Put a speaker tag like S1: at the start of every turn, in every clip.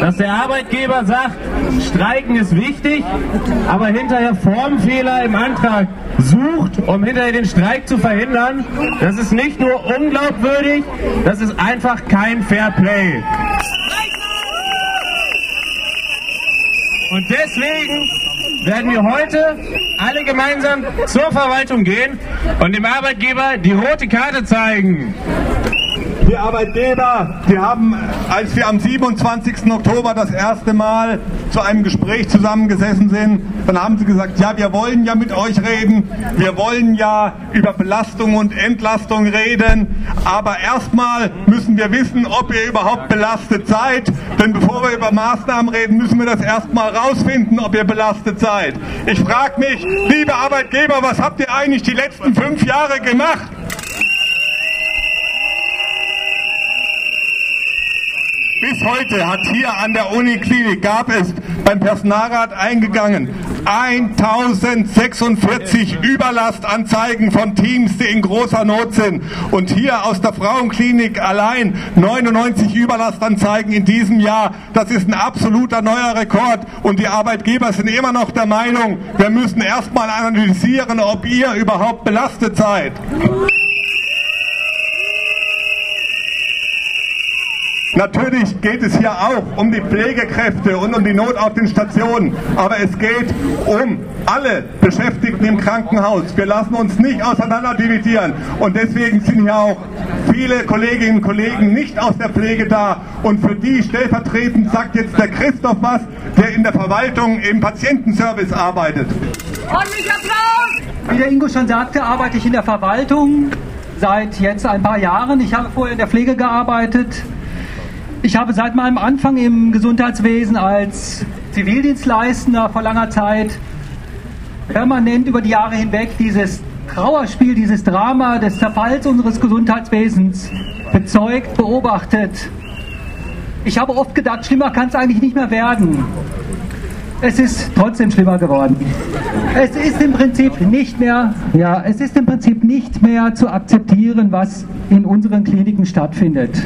S1: dass der Arbeitgeber sagt, Streiken ist wichtig, aber hinterher Formfehler im Antrag sucht, um hinterher den Streik zu verhindern. Das ist nicht nur unglaubwürdig, das ist einfach kein Fair Play. Und deswegen werden wir heute alle gemeinsam zur Verwaltung gehen und dem Arbeitgeber die rote Karte zeigen.
S2: Die Arbeitgeber, die haben, als wir am 27. Oktober das erste Mal zu einem Gespräch zusammengesessen sind, dann haben sie gesagt, ja, wir wollen ja mit euch reden, wir wollen ja über Belastung und Entlastung reden, aber erstmal müssen wir wissen, ob ihr überhaupt belastet seid, denn bevor wir über Maßnahmen reden, müssen wir das erstmal rausfinden, ob ihr belastet seid. Ich frage mich, liebe Arbeitgeber, was habt ihr eigentlich die letzten fünf Jahre gemacht? Bis heute hat hier an der Uniklinik gab es beim Personalrat eingegangen 1046 Überlastanzeigen von Teams, die in großer Not sind. Und hier aus der Frauenklinik allein 99 Überlastanzeigen in diesem Jahr. Das ist ein absoluter neuer Rekord. Und die Arbeitgeber sind immer noch der Meinung, wir müssen erstmal analysieren, ob ihr überhaupt belastet seid. Natürlich geht es hier auch um die Pflegekräfte und um die Not auf den Stationen, aber es geht um alle Beschäftigten im Krankenhaus. Wir lassen uns nicht auseinander dividieren und deswegen sind hier auch viele Kolleginnen und Kollegen nicht aus der Pflege da und für die stellvertretend sagt jetzt der Christoph was, der in der Verwaltung im Patientenservice arbeitet.
S3: Ordentlich Applaus! Wie der Ingo schon sagte, arbeite ich in der Verwaltung seit jetzt ein paar Jahren. Ich habe vorher in der Pflege gearbeitet ich habe seit meinem Anfang im Gesundheitswesen als Zivildienstleistender vor langer Zeit permanent über die Jahre hinweg dieses Trauerspiel, dieses Drama des Zerfalls unseres Gesundheitswesens bezeugt, beobachtet. Ich habe oft gedacht, schlimmer kann es eigentlich nicht mehr werden. Es ist trotzdem schlimmer geworden. Es ist im Prinzip nicht mehr, ja, es ist im Prinzip nicht mehr zu akzeptieren, was in unseren Kliniken stattfindet.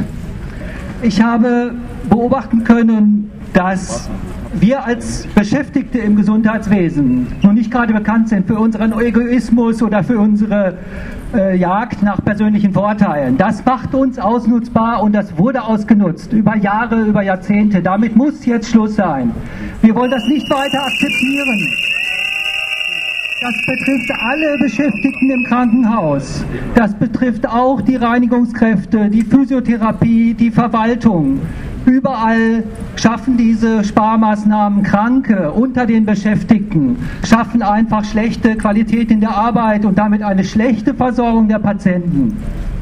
S3: Ich habe beobachten können, dass wir als Beschäftigte im Gesundheitswesen nun nicht gerade bekannt sind für unseren Egoismus oder für unsere äh, Jagd nach persönlichen Vorteilen. Das macht uns ausnutzbar und das wurde ausgenutzt über Jahre, über Jahrzehnte. Damit muss jetzt Schluss sein. Wir wollen das nicht weiter akzeptieren. Das betrifft alle Beschäftigten im Krankenhaus. Das betrifft auch die Reinigungskräfte, die Physiotherapie, die Verwaltung. Überall schaffen diese Sparmaßnahmen Kranke unter den Beschäftigten, schaffen einfach schlechte Qualität in der Arbeit und damit eine schlechte Versorgung der Patienten.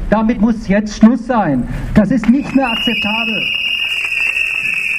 S3: Damit muss jetzt Schluss sein. Das ist nicht mehr akzeptabel.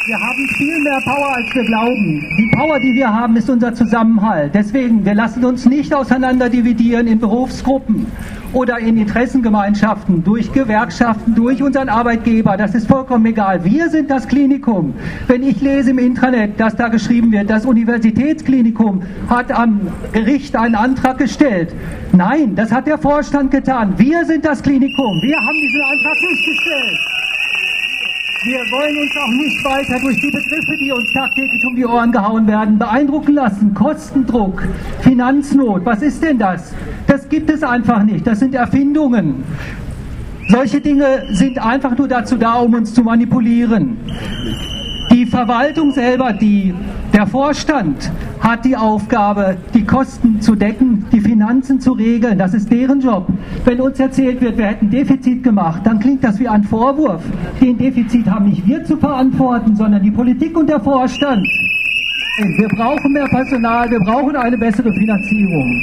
S3: Wir haben viel mehr Power, als wir glauben. Die Power, die wir haben, ist unser Zusammenhalt. Deswegen, wir lassen uns nicht auseinander dividieren in Berufsgruppen oder in Interessengemeinschaften, durch Gewerkschaften, durch unseren Arbeitgeber. Das ist vollkommen egal. Wir sind das Klinikum. Wenn ich lese im Intranet, dass da geschrieben wird, das Universitätsklinikum hat am Gericht einen Antrag gestellt. Nein, das hat der Vorstand getan. Wir sind das Klinikum. Wir haben diesen Antrag nicht gestellt. Wir wollen uns auch nicht weiter durch die Begriffe, die uns tagtäglich um die Ohren gehauen werden, beeindrucken lassen. Kostendruck, Finanznot, was ist denn das? Das gibt es einfach nicht. Das sind Erfindungen. Solche Dinge sind einfach nur dazu da, um uns zu manipulieren. Die Verwaltung selber, die, der Vorstand hat die Aufgabe, die Kosten zu decken, die Finanzen zu regeln. Das ist deren Job. Wenn uns erzählt wird, wir hätten Defizit gemacht, dann klingt das wie ein Vorwurf. Den Defizit haben nicht wir zu verantworten, sondern die Politik und der Vorstand. Wir brauchen mehr Personal, wir brauchen eine bessere Finanzierung.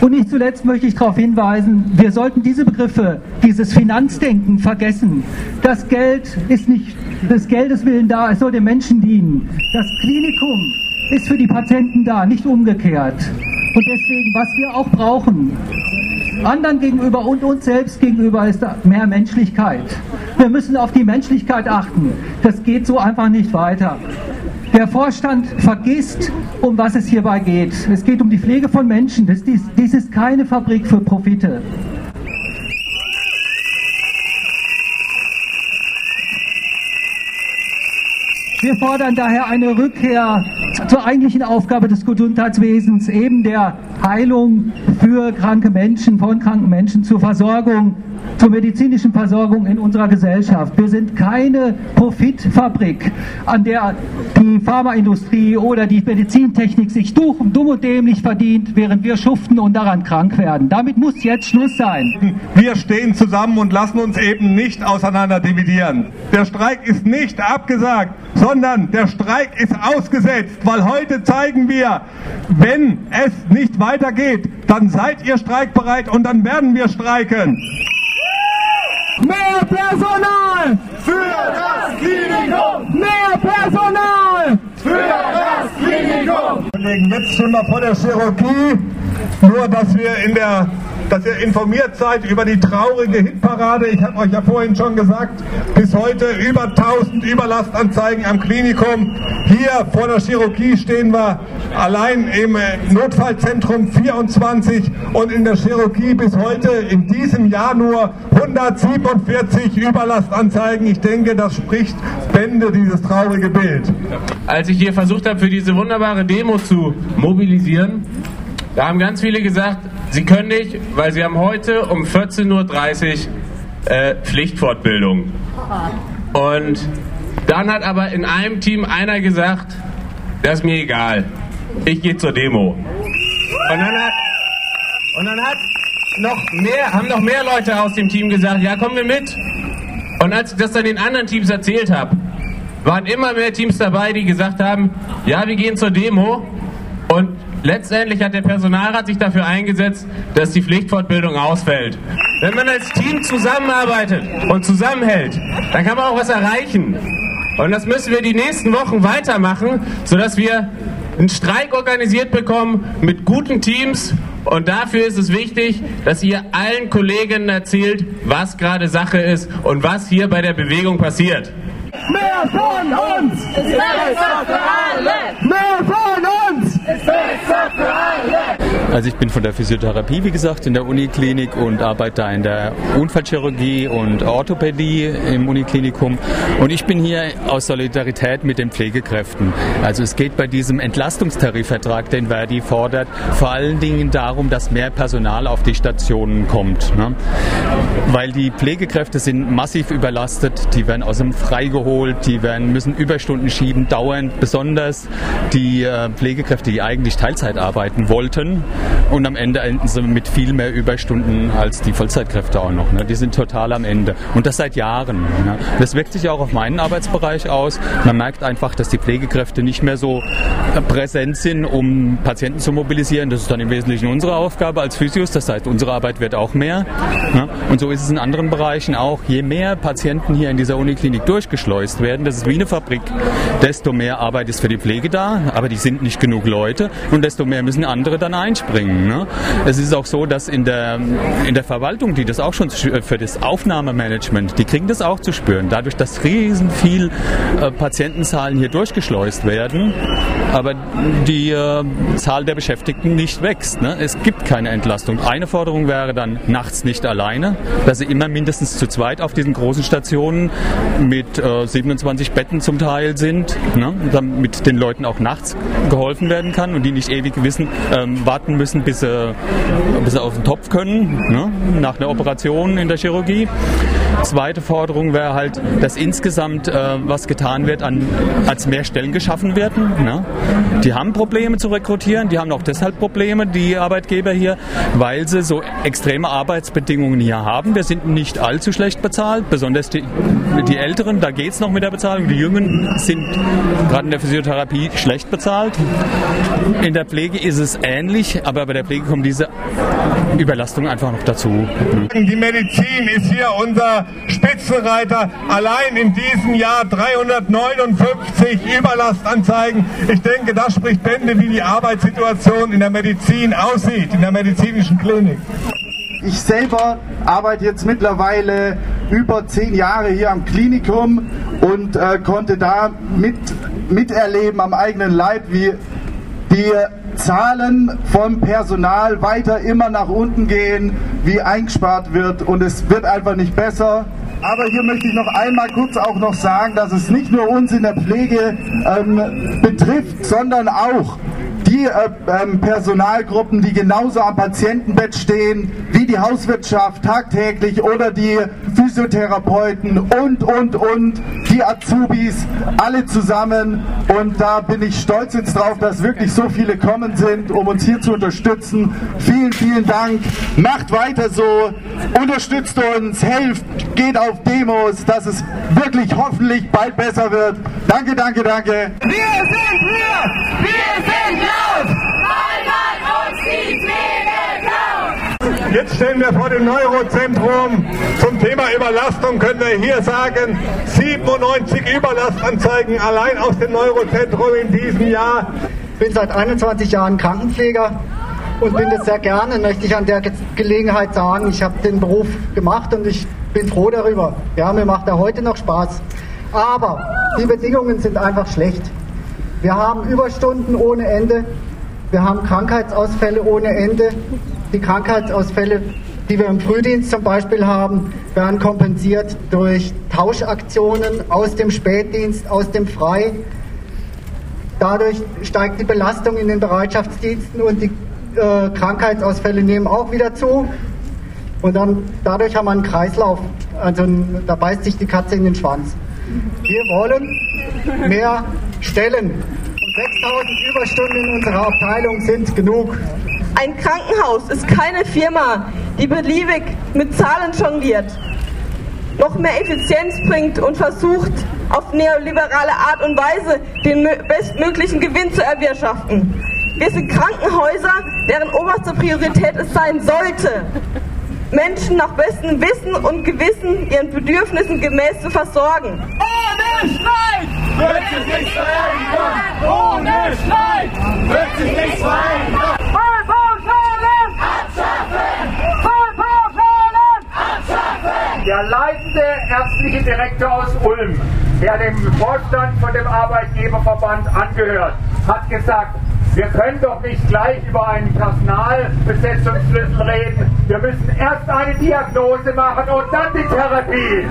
S3: Und nicht zuletzt möchte ich darauf hinweisen, wir sollten diese Begriffe, dieses Finanzdenken vergessen. Das Geld ist nicht des Geldes willen da, es soll den Menschen dienen. Das Klinikum ist für die Patienten da, nicht umgekehrt. Und deswegen, was wir auch brauchen, anderen gegenüber und uns selbst gegenüber, ist mehr Menschlichkeit. Wir müssen auf die Menschlichkeit achten. Das geht so einfach nicht weiter. Der Vorstand vergisst, um was es hierbei geht. Es geht um die Pflege von Menschen. Dies ist keine Fabrik für Profite. Wir fordern daher eine Rückkehr zur eigentlichen Aufgabe des Gesundheitswesens, eben der Heilung für kranke Menschen, von kranken Menschen zur Versorgung zur medizinischen Versorgung in unserer Gesellschaft. Wir sind keine Profitfabrik, an der die Pharmaindustrie oder die Medizintechnik sich dumm und dämlich verdient, während wir schuften und daran krank werden. Damit muss jetzt Schluss sein.
S2: Wir stehen zusammen und lassen uns eben nicht auseinander dividieren. Der Streik ist nicht abgesagt, sondern der Streik ist ausgesetzt, weil heute zeigen wir, wenn es nicht weitergeht, dann seid ihr streikbereit und dann werden wir streiken.
S1: Mehr Personal
S4: für das Klinikum!
S1: Mehr Personal
S4: für das Klinikum!
S2: Jetzt sind wir vor der Chirurgie, nur dass wir in der dass ihr informiert seid über die traurige Hitparade. Ich habe euch ja vorhin schon gesagt, bis heute über 1000 Überlastanzeigen am Klinikum. Hier vor der Chirurgie stehen wir allein im Notfallzentrum 24 und in der Chirurgie bis heute in diesem Jahr nur 147 Überlastanzeigen. Ich denke, das spricht Bände, dieses traurige Bild.
S1: Als ich hier versucht habe, für diese wunderbare Demo zu mobilisieren, da haben ganz viele gesagt, sie können nicht, weil sie haben heute um 14.30 Uhr äh, Pflichtfortbildung. Und dann hat aber in einem Team einer gesagt, das ist mir egal, ich gehe zur Demo. Und dann hat, und dann hat noch mehr, haben noch mehr Leute aus dem Team gesagt, ja, kommen wir mit. Und als ich das dann den anderen Teams erzählt habe, waren immer mehr Teams dabei, die gesagt haben, ja, wir gehen zur Demo. Und Letztendlich hat der Personalrat sich dafür eingesetzt, dass die Pflichtfortbildung ausfällt. Wenn man als Team zusammenarbeitet und zusammenhält, dann kann man auch was erreichen. Und das müssen wir die nächsten Wochen weitermachen, sodass wir einen Streik organisiert bekommen mit guten Teams. Und dafür ist es wichtig, dass ihr allen Kolleginnen erzählt, was gerade Sache ist und was hier bei der Bewegung passiert.
S4: Mehr von uns ist besser für alle!
S1: Mehr von uns ist besser
S4: für alle!
S5: Also ich bin von der Physiotherapie, wie gesagt, in der Uniklinik und arbeite da in der Unfallchirurgie und Orthopädie im Uniklinikum. Und ich bin hier aus Solidarität mit den Pflegekräften. Also es geht bei diesem Entlastungstarifvertrag, den Verdi fordert, vor allen Dingen darum, dass mehr Personal auf die Stationen kommt. Ne? Weil die Pflegekräfte sind massiv überlastet, die werden aus dem Freigeholt geholt, die werden, müssen Überstunden schieben, dauernd, besonders die äh, Pflegekräfte, die eigentlich Teilzeit arbeiten wollten und am Ende enden sie mit viel mehr Überstunden als die Vollzeitkräfte auch noch. Ne? Die sind total am Ende und das seit Jahren. Ne? Das wirkt sich auch auf meinen Arbeitsbereich aus. Man merkt einfach, dass die Pflegekräfte nicht mehr so äh, präsent sind, um Patienten zu mobilisieren. Das ist dann im Wesentlichen unsere Aufgabe als Physios. Das heißt, unsere Arbeit wird auch mehr. Ne? Und so ist es in anderen Bereichen auch. Je mehr Patienten hier in dieser Uniklinik durchgeschleust werden. Das ist wie eine Fabrik. Desto mehr Arbeit ist für die Pflege da, aber die sind nicht genug Leute und desto mehr müssen andere dann einspringen. Ne? Es ist auch so, dass in der, in der Verwaltung, die das auch schon für das Aufnahmemanagement, die kriegen das auch zu spüren. Dadurch, dass riesen viel äh, Patientenzahlen hier durchgeschleust werden, aber die äh, Zahl der Beschäftigten nicht wächst. Ne? Es gibt keine Entlastung. Eine Forderung wäre dann nachts nicht alleine, dass sie immer mindestens zu zweit auf diesen großen Stationen mit äh, 27 Betten zum Teil sind, ne, damit den Leuten auch nachts geholfen werden kann und die nicht ewig wissen, ähm, warten müssen, bis sie, bis sie auf den Topf können, ne, nach einer Operation in der Chirurgie. Zweite Forderung wäre halt, dass insgesamt äh, was getan wird, an, als mehr Stellen geschaffen werden. Ne? Die haben Probleme zu rekrutieren, die haben auch deshalb Probleme, die Arbeitgeber hier, weil sie so extreme Arbeitsbedingungen hier haben. Wir sind nicht allzu schlecht bezahlt, besonders die, die Älteren, da geht es noch mit der Bezahlung. Die Jungen sind gerade in der Physiotherapie schlecht bezahlt. In der Pflege ist es ähnlich, aber bei der Pflege kommt diese Überlastung einfach noch dazu.
S2: Die Medizin ist hier unser Spitzenreiter. Allein in diesem Jahr 359 Überlastanzeigen. Ich denke, das spricht Bände, wie die Arbeitssituation in der Medizin aussieht, in der medizinischen Klinik.
S6: Ich selber arbeite jetzt mittlerweile über zehn Jahre hier am Klinikum und äh, konnte da mit, miterleben am eigenen Leib, wie die Zahlen vom Personal weiter immer nach unten gehen, wie eingespart wird und es wird einfach nicht besser. Aber hier möchte ich noch einmal kurz auch noch sagen, dass es nicht nur uns in der Pflege ähm, betrifft, sondern auch die äh, ähm, Personalgruppen, die genauso am Patientenbett stehen, wie die Hauswirtschaft tagtäglich oder die Physiotherapeuten und, und, und, die Azubis, alle zusammen. Und da bin ich stolz jetzt drauf, dass wirklich so viele kommen sind, um uns hier zu unterstützen. Vielen, vielen Dank. Macht weiter so. Unterstützt uns, helft, geht auf Demos, dass es wirklich hoffentlich bald besser wird. Danke, danke, danke.
S4: Wir sind hier! Wir sind laut!
S2: Jetzt stellen wir vor dem Neurozentrum zum Thema Überlastung, können wir hier sagen, 97 Überlastanzeigen allein aus dem Neurozentrum in diesem Jahr.
S7: Ich bin seit 21 Jahren Krankenpfleger und bin das sehr gerne, möchte ich an der Ge- Gelegenheit sagen. Ich habe den Beruf gemacht und ich bin froh darüber. Ja, mir macht er heute noch Spaß. Aber die Bedingungen sind einfach schlecht. Wir haben Überstunden ohne Ende. Wir haben Krankheitsausfälle ohne Ende. Die Krankheitsausfälle, die wir im Frühdienst zum Beispiel haben, werden kompensiert durch Tauschaktionen aus dem Spätdienst, aus dem Frei. Dadurch steigt die Belastung in den Bereitschaftsdiensten und die äh, Krankheitsausfälle nehmen auch wieder zu. Und dann dadurch haben wir einen Kreislauf. Also da beißt sich die Katze in den Schwanz. Wir wollen mehr Stellen. Und 6000 Überstunden in unserer Abteilung sind genug.
S8: Ein Krankenhaus ist keine Firma, die beliebig mit Zahlen jongliert, noch mehr Effizienz bringt und versucht, auf neoliberale Art und Weise den mö- bestmöglichen Gewinn zu erwirtschaften. Wir sind Krankenhäuser, deren oberste Priorität es sein sollte, Menschen nach bestem Wissen und Gewissen ihren Bedürfnissen gemäß zu versorgen.
S4: Ohne Streit wird sich nichts verändern! Ohne Streit wird sich nichts verändern!
S9: Der leitende ärztliche Direktor aus Ulm, der dem Vorstand von dem Arbeitgeberverband angehört, hat gesagt, wir können doch nicht gleich über einen Personalbesetzungsschlüssel reden. Wir müssen erst eine Diagnose machen und dann die Therapie.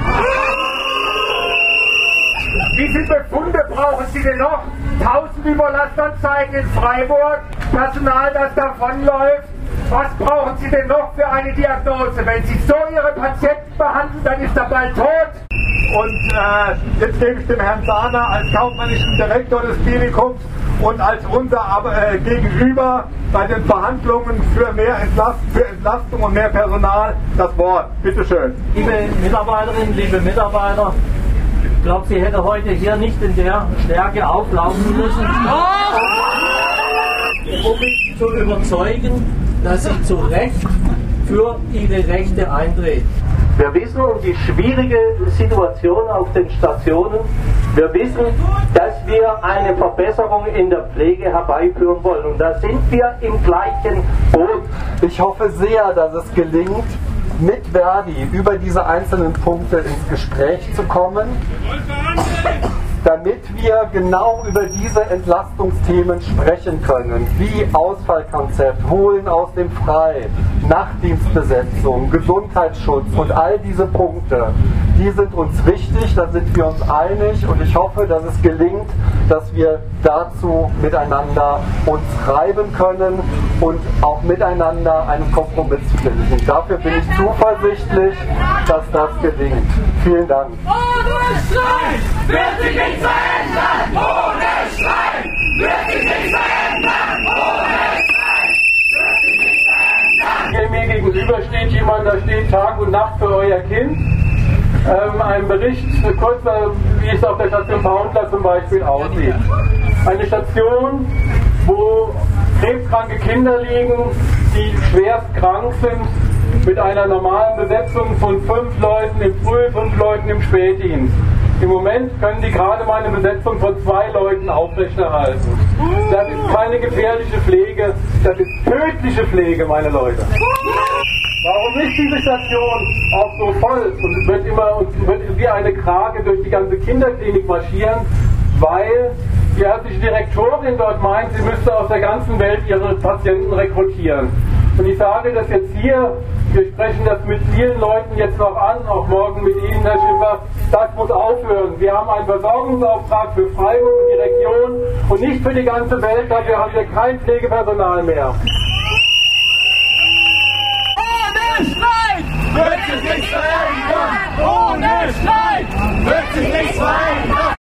S9: Wie viele Befunde brauchen Sie denn noch? 1000 Überlastanzeigen in Freiburg, Personal, das davonläuft. Was brauchen Sie denn noch für eine Diagnose? Wenn Sie so Ihre Patienten behandeln, dann ist er bald tot.
S2: Und äh, jetzt gebe ich dem Herrn Sahner als kaufmännischen Direktor des Klinikums und als unser aber, äh, Gegenüber bei den Verhandlungen für mehr Entlast für Entlastung und mehr Personal das Wort. Bitte schön.
S10: Liebe Mitarbeiterinnen, liebe Mitarbeiter, ich glaube, sie hätte heute hier nicht in der Stärke auflaufen müssen, um mich zu überzeugen, dass sie zu Recht für ihre Rechte eintreten. Wir wissen um die schwierige Situation auf den Stationen. Wir wissen, dass wir eine Verbesserung in der Pflege herbeiführen wollen. Und da sind wir im gleichen Boot.
S11: Ich hoffe sehr, dass es gelingt, mit Verdi über diese einzelnen Punkte ins Gespräch zu kommen, damit wir genau über diese Entlastungsthemen sprechen können, wie Ausfallkonzept, Holen aus dem Frei, Nachtdienstbesetzung, Gesundheitsschutz und all diese Punkte. Die sind uns wichtig, da sind wir uns einig und ich hoffe, dass es gelingt, dass wir dazu miteinander uns reiben können und auch miteinander einen Kompromiss finden. Dafür bin ich zuversichtlich, dass das gelingt. Vielen Dank.
S4: Wird sich nichts verändern! Ohne Streit wird sich nichts verändern! Ohne Streit wird sich nichts verändern!
S9: Hier mir gegenüber steht jemand, da steht Tag und Nacht für euer Kind. Ähm, ein Bericht, kurz, wie es auf der Station Paundler zum Beispiel aussieht. Eine Station, wo krebskranke Kinder liegen, die schwerst krank sind, mit einer normalen Besetzung von fünf Leuten im Früh, fünf Leuten im Spätdienst. Im Moment können die gerade mal eine Besetzung von zwei Leuten aufrechterhalten. Das ist keine gefährliche Pflege, das ist tödliche Pflege, meine Leute. Warum ist diese Station auch so voll und wird immer und wird wie eine Krage durch die ganze Kinderklinik marschieren? Weil die ärztliche Direktorin dort meint, sie müsste aus der ganzen Welt ihre Patienten rekrutieren. Und ich sage das jetzt hier wir sprechen das mit vielen Leuten jetzt noch an, auch morgen mit Ihnen, Herr Schiffer, das muss aufhören. Wir haben einen Versorgungsauftrag für Freiburg und die Region und nicht für die ganze Welt, da wir haben hier kein Pflegepersonal mehr. Ohne Streit wird sich nichts verändern! Ohne Streit wird sich nichts verändern!